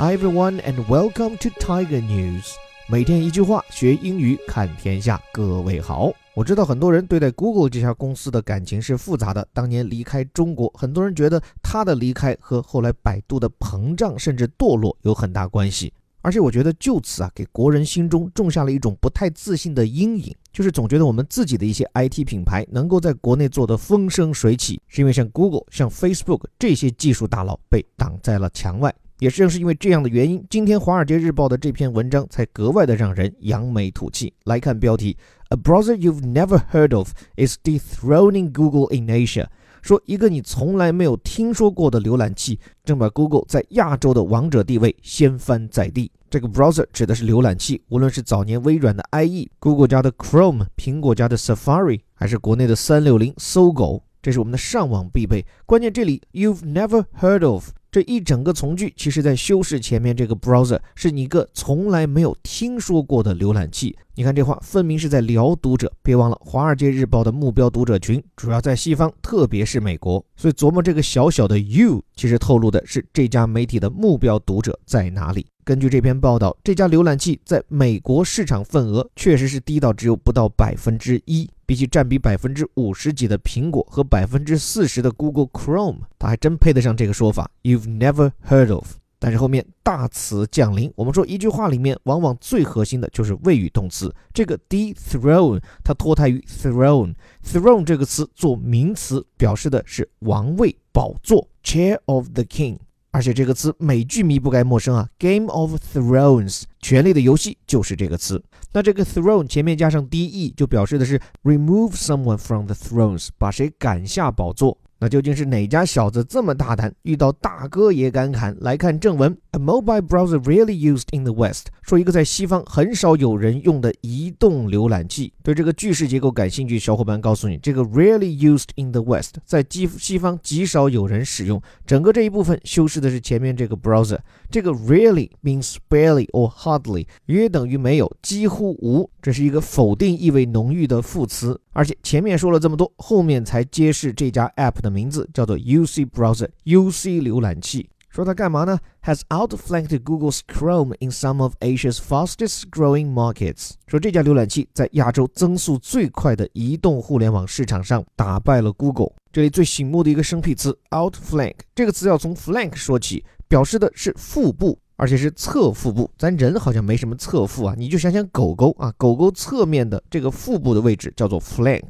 Hi everyone and welcome to Tiger News。每天一句话，学英语看天下。各位好，我知道很多人对待 Google 这家公司的感情是复杂的。当年离开中国，很多人觉得他的离开和后来百度的膨胀甚至堕落有很大关系。而且我觉得就此啊，给国人心中种下了一种不太自信的阴影，就是总觉得我们自己的一些 IT 品牌能够在国内做得风生水起，是因为像 Google、像 Facebook 这些技术大佬被挡在了墙外。也正是因为这样的原因，今天《华尔街日报》的这篇文章才格外的让人扬眉吐气。来看标题：A browser you've never heard of is dethroning Google in Asia。说一个你从来没有听说过的浏览器，正把 Google 在亚洲的王者地位掀翻在地。这个 browser 指的是浏览器，无论是早年微软的 IE、Google 家的 Chrome、苹果家的 Safari，还是国内的三六零、搜狗，这是我们的上网必备。关键这里 you've never heard of。这一整个从句，其实在修饰前面这个 browser 是你一个从来没有听说过的浏览器。你看这话分明是在聊读者。别忘了，《华尔街日报》的目标读者群主要在西方，特别是美国。所以琢磨这个小小的 you，其实透露的是这家媒体的目标读者在哪里。根据这篇报道，这家浏览器在美国市场份额确实是低到只有不到百分之一。比起占比百分之五十几的苹果和百分之四十的 Google Chrome，它还真配得上这个说法。You've never heard of。但是后面大词降临，我们说一句话里面往往最核心的就是谓语动词。这个 d throne 它脱胎于 throne，throne 这个词做名词表示的是王位、宝座，chair of the king。而且这个词美剧迷不该陌生啊，《Game of Thrones》权力的游戏就是这个词。那这个 throne 前面加上 de 就表示的是 remove someone from the thrones，把谁赶下宝座。那究竟是哪家小子这么大胆，遇到大哥也敢砍？来看正文：A mobile browser rarely used in the West，说一个在西方很少有人用的移动浏览器。对这个句式结构感兴趣，小伙伴告诉你，这个 rarely used in the West 在西西方极少有人使用。整个这一部分修饰的是前面这个 browser，这个 rarely means barely or hardly，约等于没有，几乎无，这是一个否定意味浓郁的副词。而且前面说了这么多，后面才揭示这家 app 的名字叫做 UC Browser，UC 浏览器。说它干嘛呢？Has outflanked Google's Chrome in some of Asia's fastest-growing markets。说这家浏览器在亚洲增速最快的移动互联网市场上打败了 Google。这里最醒目的一个生僻词 outflank，这个词要从 flank 说起，表示的是腹部。而且是侧腹部，咱人好像没什么侧腹啊，你就想想狗狗啊，狗狗侧面的这个腹部的位置叫做 flank，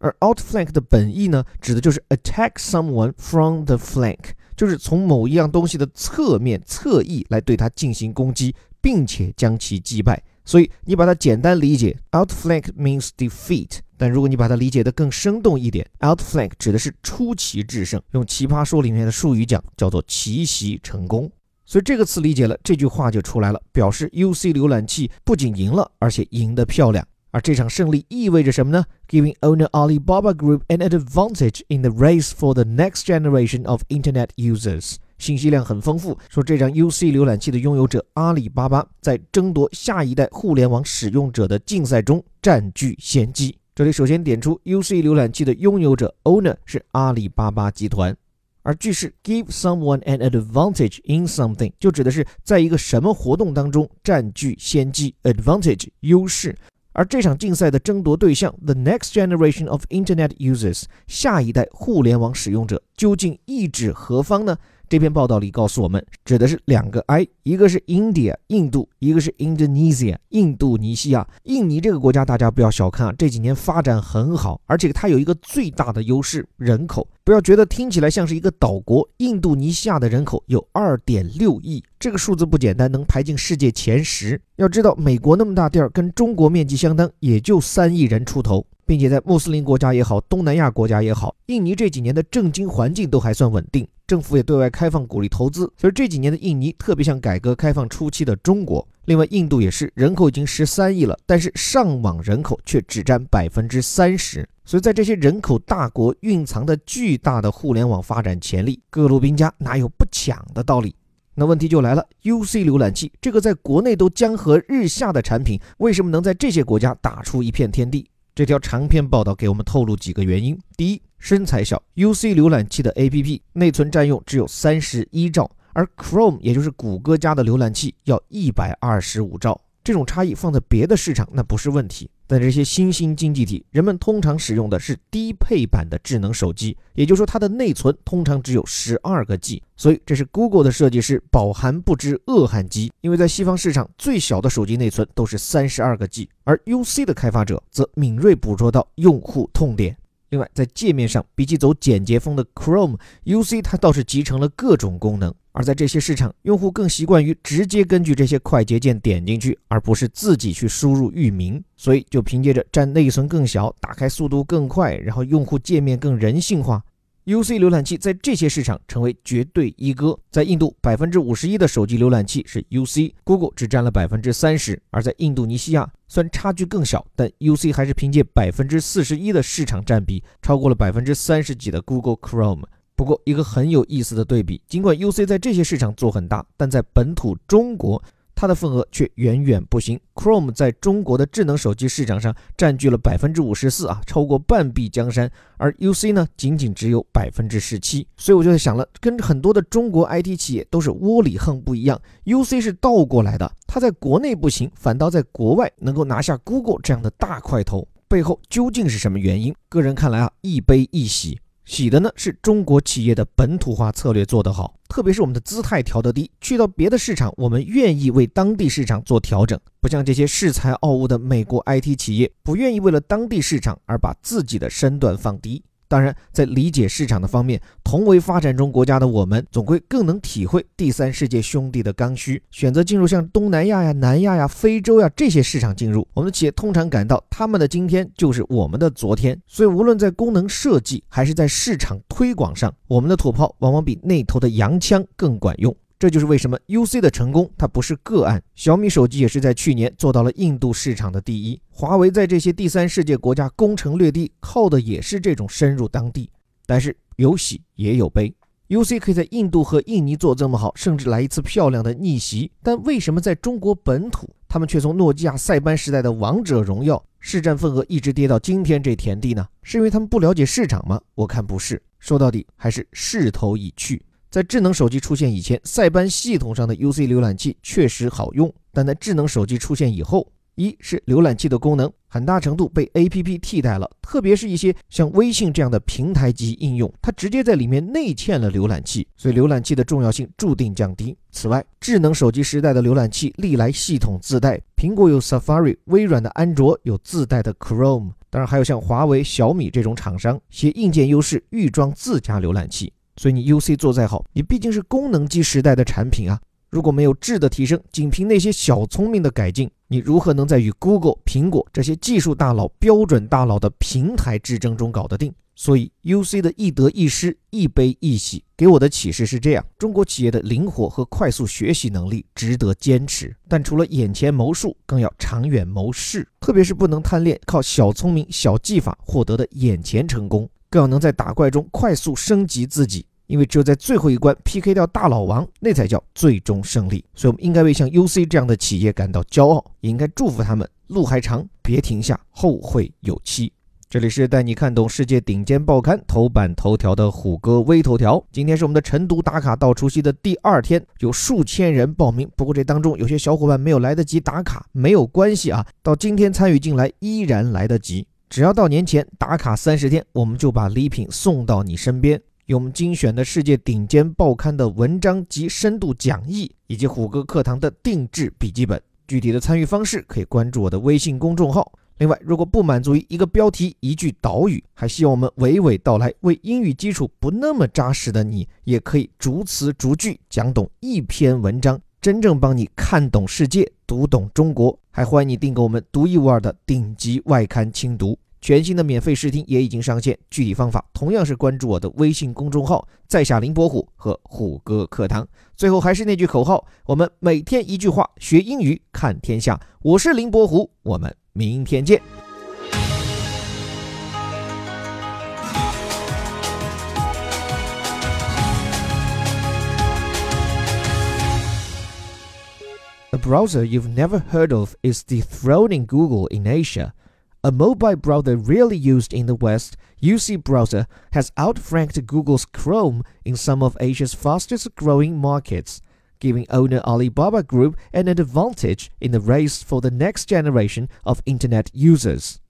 而 outflank 的本意呢，指的就是 attack someone from the flank，就是从某一样东西的侧面、侧翼来对它进行攻击，并且将其击败。所以你把它简单理解，outflank means defeat，但如果你把它理解的更生动一点，outflank 指的是出奇制胜，用奇葩说里面的术语讲，叫做奇袭成功。所以这个词理解了，这句话就出来了，表示 UC 浏览器不仅赢了，而且赢得漂亮。而这场胜利意味着什么呢？Giving owner Alibaba Group an advantage in the race for the next generation of Internet users。信息量很丰富，说这张 UC 浏览器的拥有者阿里巴巴在争夺下一代互联网使用者的竞赛中占据先机。这里首先点出 UC 浏览器的拥有者 owner 是阿里巴巴集团。而句式 give someone an advantage in something 就指的是在一个什么活动当中占据先机，advantage 优势。而这场竞赛的争夺对象 the next generation of internet users 下一代互联网使用者究竟意指何方呢？这篇报道里告诉我们，指的是两个 I，一个是 India 印度，一个是 Indonesia 印度尼西亚。印尼这个国家大家不要小看啊，这几年发展很好，而且它有一个最大的优势，人口。不要觉得听起来像是一个岛国，印度尼西亚的人口有二点六亿，这个数字不简单，能排进世界前十。要知道，美国那么大地儿，跟中国面积相当，也就三亿人出头。并且在穆斯林国家也好，东南亚国家也好，印尼这几年的政经环境都还算稳定，政府也对外开放鼓励投资，所以这几年的印尼特别像改革开放初期的中国。另外，印度也是人口已经十三亿了，但是上网人口却只占百分之三十。所以在这些人口大国蕴藏的巨大的互联网发展潜力，各路兵家哪有不抢的道理？那问题就来了，UC 浏览器这个在国内都江河日下的产品，为什么能在这些国家打出一片天地？这条长篇报道给我们透露几个原因：第一，身材小，UC 浏览器的 APP 内存占用只有三十一兆，而 Chrome 也就是谷歌家的浏览器要一百二十五兆。这种差异放在别的市场那不是问题，在这些新兴经济体，人们通常使用的是低配版的智能手机，也就是说它的内存通常只有十二个 G，所以这是 Google 的设计师饱含不知饿汉饥，因为在西方市场最小的手机内存都是三十二个 G，而 UC 的开发者则敏锐捕捉到用户痛点。另外，在界面上，比起走简洁风的 Chrome，UC 它倒是集成了各种功能。而在这些市场，用户更习惯于直接根据这些快捷键点进去，而不是自己去输入域名，所以就凭借着占内存更小、打开速度更快，然后用户界面更人性化。UC 浏览器在这些市场成为绝对一哥。在印度，百分之五十一的手机浏览器是 UC，Google 只占了百分之三十。而在印度尼西亚，虽然差距更小，但 UC 还是凭借百分之四十一的市场占比，超过了百分之三十几的 Google Chrome。不过，一个很有意思的对比，尽管 UC 在这些市场做很大，但在本土中国。它的份额却远远不行。Chrome 在中国的智能手机市场上占据了百分之五十四啊，超过半壁江山。而 UC 呢，仅仅只有百分之十七。所以我就在想了，跟很多的中国 IT 企业都是窝里横不一样，UC 是倒过来的。它在国内不行，反倒在国外能够拿下 Google 这样的大块头，背后究竟是什么原因？个人看来啊，一悲一喜。喜的呢是中国企业的本土化策略做得好，特别是我们的姿态调得低，去到别的市场，我们愿意为当地市场做调整，不像这些恃才傲物的美国 IT 企业，不愿意为了当地市场而把自己的身段放低。当然，在理解市场的方面，同为发展中国家的我们，总归更能体会第三世界兄弟的刚需。选择进入像东南亚呀、南亚呀、非洲呀这些市场进入，我们的企业通常感到他们的今天就是我们的昨天。所以，无论在功能设计还是在市场推广上，我们的土炮往往比那头的洋枪更管用。这就是为什么 UC 的成功，它不是个案。小米手机也是在去年做到了印度市场的第一。华为在这些第三世界国家攻城略地，靠的也是这种深入当地。但是有喜也有悲，UC 可以在印度和印尼做这么好，甚至来一次漂亮的逆袭。但为什么在中国本土，他们却从诺基亚、塞班时代的王者荣耀市占份额一直跌到今天这田地呢？是因为他们不了解市场吗？我看不是，说到底还是势头已去。在智能手机出现以前，塞班系统上的 UC 浏览器确实好用，但在智能手机出现以后，一是浏览器的功能很大程度被 APP 替代了，特别是一些像微信这样的平台级应用，它直接在里面内嵌了浏览器，所以浏览器的重要性注定降低。此外，智能手机时代的浏览器历来系统自带，苹果有 Safari，微软的安卓有自带的 Chrome，当然还有像华为、小米这种厂商携硬件优势预装自家浏览器。所以你 UC 做再好，你毕竟是功能机时代的产品啊。如果没有质的提升，仅凭那些小聪明的改进，你如何能在与 Google、苹果这些技术大佬、标准大佬的平台之争中搞得定？所以 UC 的一得一失、一悲一喜，给我的启示是这样：中国企业的灵活和快速学习能力值得坚持，但除了眼前谋术，更要长远谋事，特别是不能贪恋靠小聪明、小技法获得的眼前成功，更要能在打怪中快速升级自己。因为只有在最后一关 PK 掉大老王，那才叫最终胜利。所以，我们应该为像 UC 这样的企业感到骄傲，也应该祝福他们路还长，别停下，后会有期。这里是带你看懂世界顶尖报刊头版头条的虎哥微头条。今天是我们的晨读打卡到除夕的第二天，有数千人报名。不过这当中有些小伙伴没有来得及打卡，没有关系啊，到今天参与进来依然来得及。只要到年前打卡三十天，我们就把礼品送到你身边。有我们精选的世界顶尖报刊的文章及深度讲义，以及虎哥课堂的定制笔记本。具体的参与方式可以关注我的微信公众号。另外，如果不满足于一个标题一句导语，还希望我们娓娓道来，为英语基础不那么扎实的你，也可以逐词逐句讲懂一篇文章，真正帮你看懂世界，读懂中国。还欢迎你订购我们独一无二的顶级外刊精读。全新的免费试听也已经上线，具体方法同样是关注我的微信公众号“在下林伯虎”和虎哥课堂。最后还是那句口号：我们每天一句话，学英语看天下。我是林伯虎，我们明天见。A browser you've never heard of is dethroning Google in Asia. A mobile browser rarely used in the West, UC Browser has outranked Google's Chrome in some of Asia's fastest growing markets, giving owner Alibaba Group an advantage in the race for the next generation of Internet users.